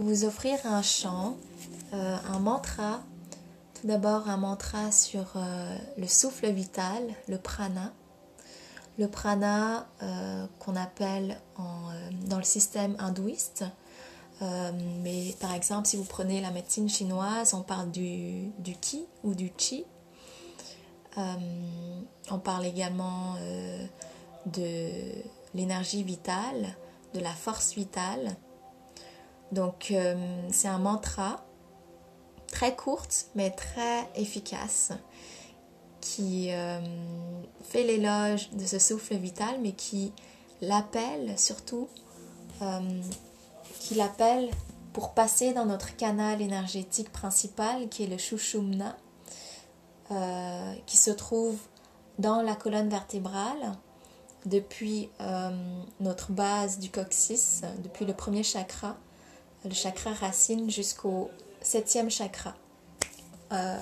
vous offrir un chant, euh, un mantra. Tout d'abord un mantra sur euh, le souffle vital, le prana. Le prana euh, qu'on appelle dans le système hindouiste. mais par exemple, si vous prenez la médecine chinoise, on parle du, du ki ou du chi. on parle également de l'énergie vitale, de la force vitale. Donc euh, c'est un mantra très courte mais très efficace qui euh, fait l'éloge de ce souffle vital mais qui l'appelle surtout, euh, qui l'appelle pour passer dans notre canal énergétique principal qui est le Shushumna, qui se trouve dans la colonne vertébrale depuis notre base du coccyx, depuis le premier chakra le chakra racine jusqu'au septième chakra, euh,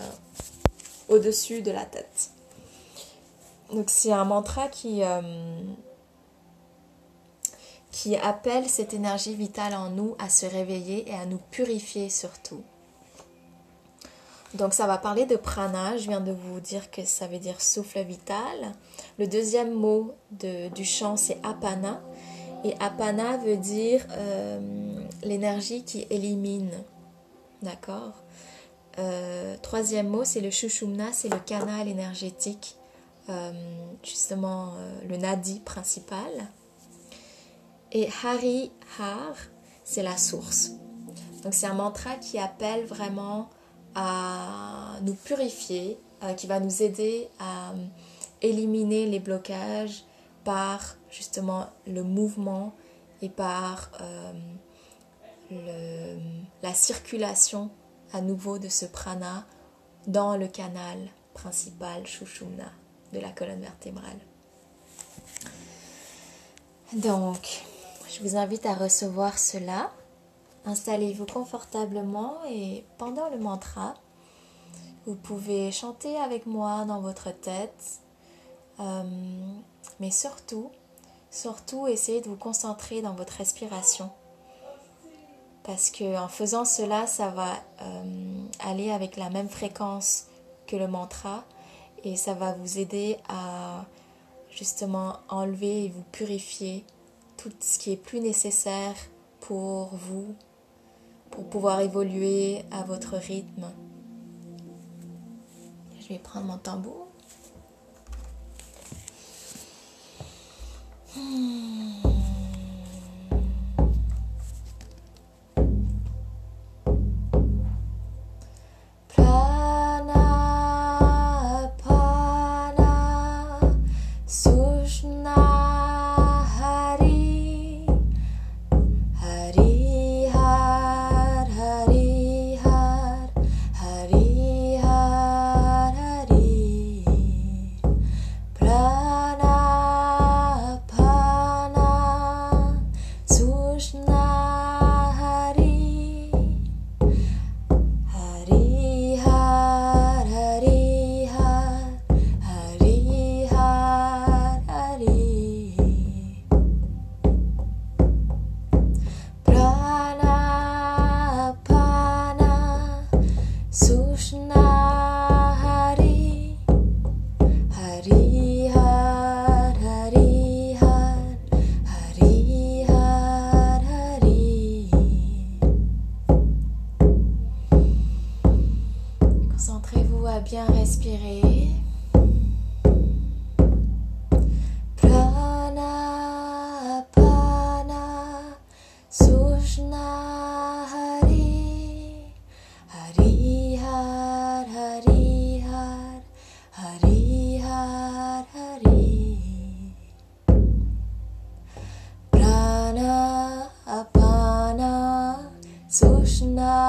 au-dessus de la tête. Donc c'est un mantra qui, euh, qui appelle cette énergie vitale en nous à se réveiller et à nous purifier surtout. Donc ça va parler de prana, je viens de vous dire que ça veut dire souffle vital. Le deuxième mot de, du chant c'est apana. Et apana veut dire euh, l'énergie qui élimine. D'accord? Euh, Troisième mot, c'est le shushumna, c'est le canal énergétique, euh, justement euh, le nadi principal. Et hari har, c'est la source. Donc c'est un mantra qui appelle vraiment à nous purifier, qui va nous aider à éliminer les blocages par justement le mouvement et par la circulation à nouveau de ce prana dans le canal principal Shushumna de la colonne vertébrale. Donc, je vous invite à recevoir cela. Installez-vous confortablement et pendant le mantra, vous pouvez chanter avec moi dans votre tête, euh, mais surtout, surtout essayez de vous concentrer dans votre respiration parce que en faisant cela, ça va euh, aller avec la même fréquence que le mantra et ça va vous aider à justement enlever et vous purifier tout ce qui est plus nécessaire pour vous, pour pouvoir évoluer à votre rythme. Je vais prendre mon tambour. Hmm. Krishna.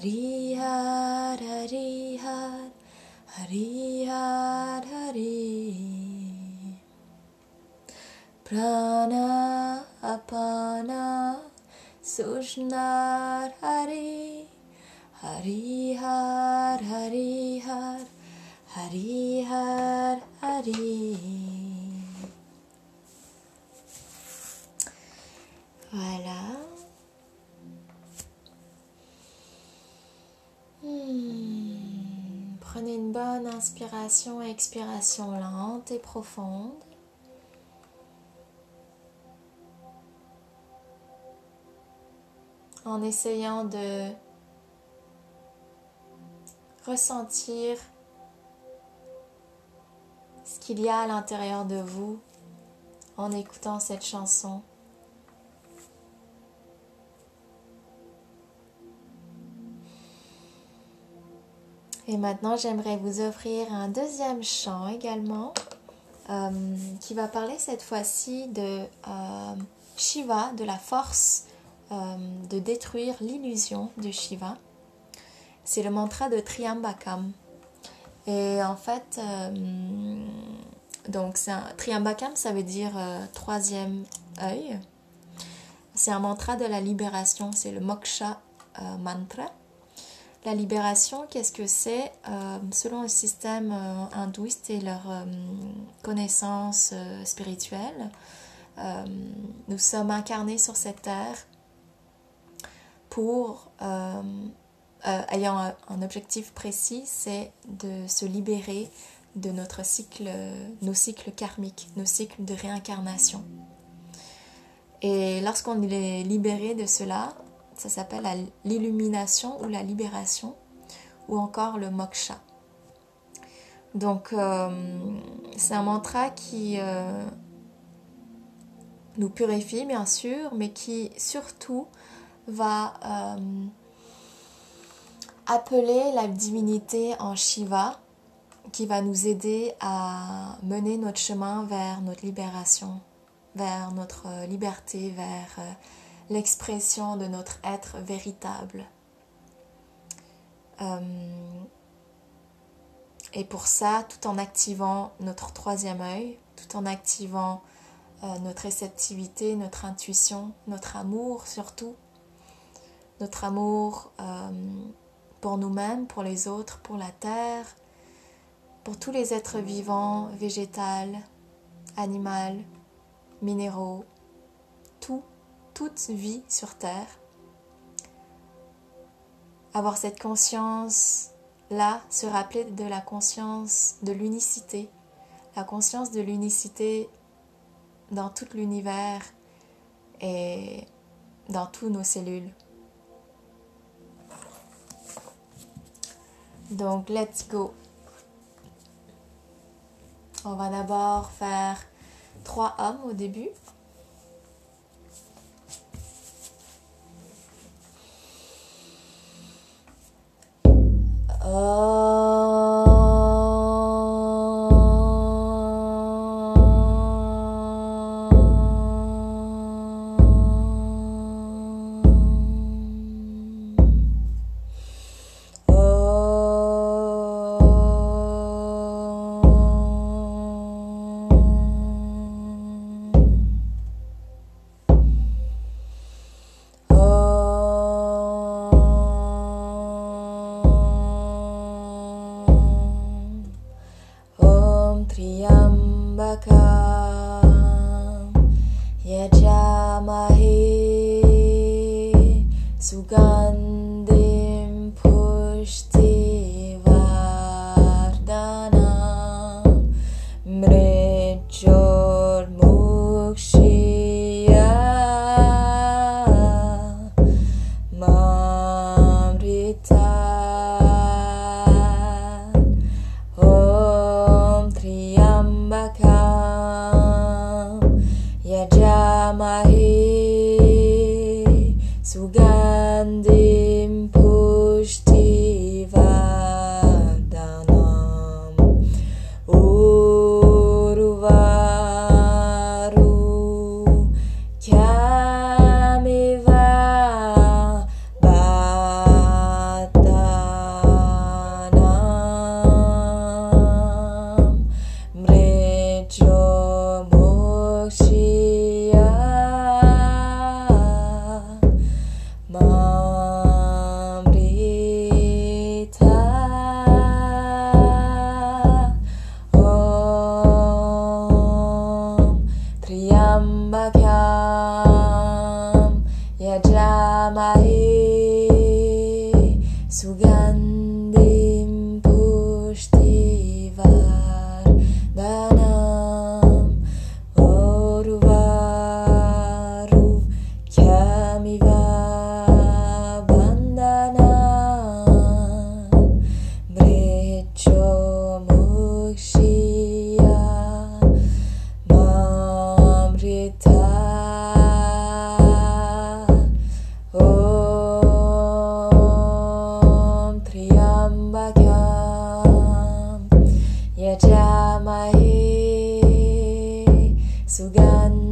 Hari Har Hari Har Hari Har Hari. Prana Apana Sushna Hari. Hari Har Hari Har Hari Har Hari. Voilà. Prenez une bonne inspiration, expiration lente et profonde. En essayant de ressentir ce qu'il y a à l'intérieur de vous en écoutant cette chanson. Et maintenant, j'aimerais vous offrir un deuxième chant également, euh, qui va parler cette fois-ci de euh, Shiva, de la force euh, de détruire l'illusion de Shiva. C'est le mantra de Triambakam. Et en fait, donc Triambakam, ça veut dire troisième œil. C'est un mantra de la libération, c'est le moksha mantra. La libération, qu'est-ce que c'est euh, Selon le système euh, hindouiste et leur euh, connaissance spirituelle, nous sommes incarnés sur cette terre pour, ayant un, objectif précis, c'est de se libérer de notre cycle, nos cycles karmiques, nos cycles de réincarnation. Et lorsqu'on est libéré de cela, ça s'appelle l'illumination ou la libération, ou encore le moksha. Donc, euh, c'est un mantra qui euh, nous purifie, bien sûr, mais qui surtout va euh, appeler la divinité en Shiva, qui va nous aider à mener notre chemin vers notre libération, vers notre liberté, vers l'expression de notre être véritable. Euh, et pour ça, tout en activant notre troisième œil, tout en activant euh, notre réceptivité, notre intuition, notre amour surtout, notre amour euh, pour nous-mêmes, pour les autres, pour la terre, pour tous les êtres vivants, végétales, animaux, minéraux, toute vie sur Terre. Avoir cette conscience-là, se rappeler de la conscience de l'unicité, la conscience de l'unicité dans tout l'univers et dans tous nos cellules. Donc, let's go. On va d'abord faire trois hommes au début. Oh. jamai sugan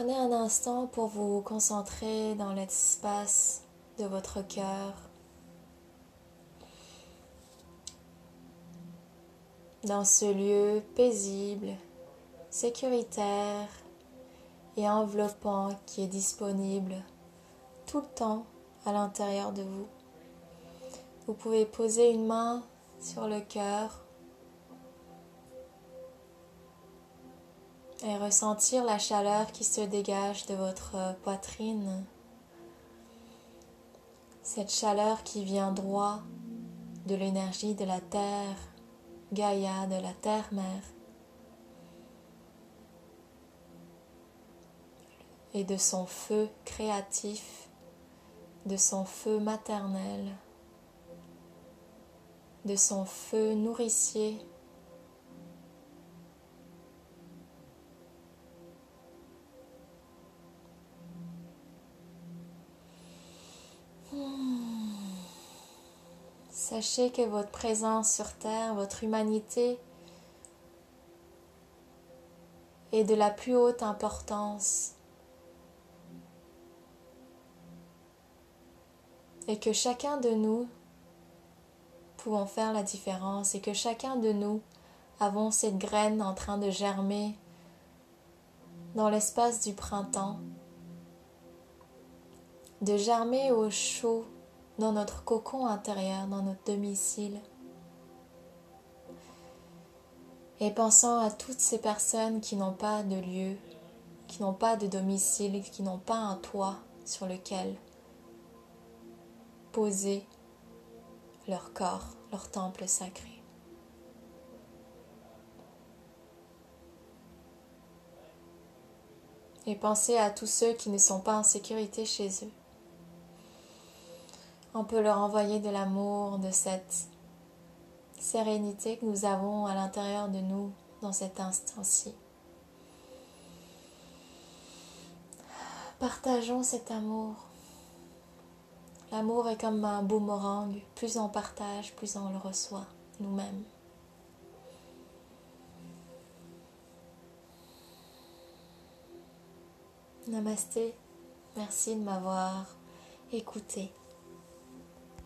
Prenez un instant pour vous concentrer dans l'espace de votre cœur, dans ce lieu paisible, sécuritaire et enveloppant qui est disponible tout le temps à l'intérieur de vous. Vous pouvez poser une main sur le cœur et ressentir la chaleur qui se dégage de votre poitrine. Cette chaleur qui vient droit de l'énergie de la terre, Gaïa, de la terre-mère. Et de son feu créatif, de son feu maternel, de son feu nourricier Sachez que votre présence sur Terre, votre humanité est de la plus haute importance et que chacun de nous pouvons faire la différence et que chacun de nous avons cette graine en train de germer dans l'espace du printemps, de germer au chaud dans notre cocon intérieur, dans notre domicile. Et pensant à toutes ces personnes qui n'ont pas de lieu, qui n'ont pas de domicile, qui n'ont pas un toit sur lequel poser leur corps, leur temple sacré. Et pensez à tous ceux qui ne sont pas en sécurité chez eux. On peut leur envoyer de l'amour, de cette sérénité que nous avons à l'intérieur de nous dans cet instant-ci. Partageons cet amour. L'amour est comme un boomerang, plus on partage, plus on le reçoit nous-mêmes. Namasté, merci de m'avoir écouté.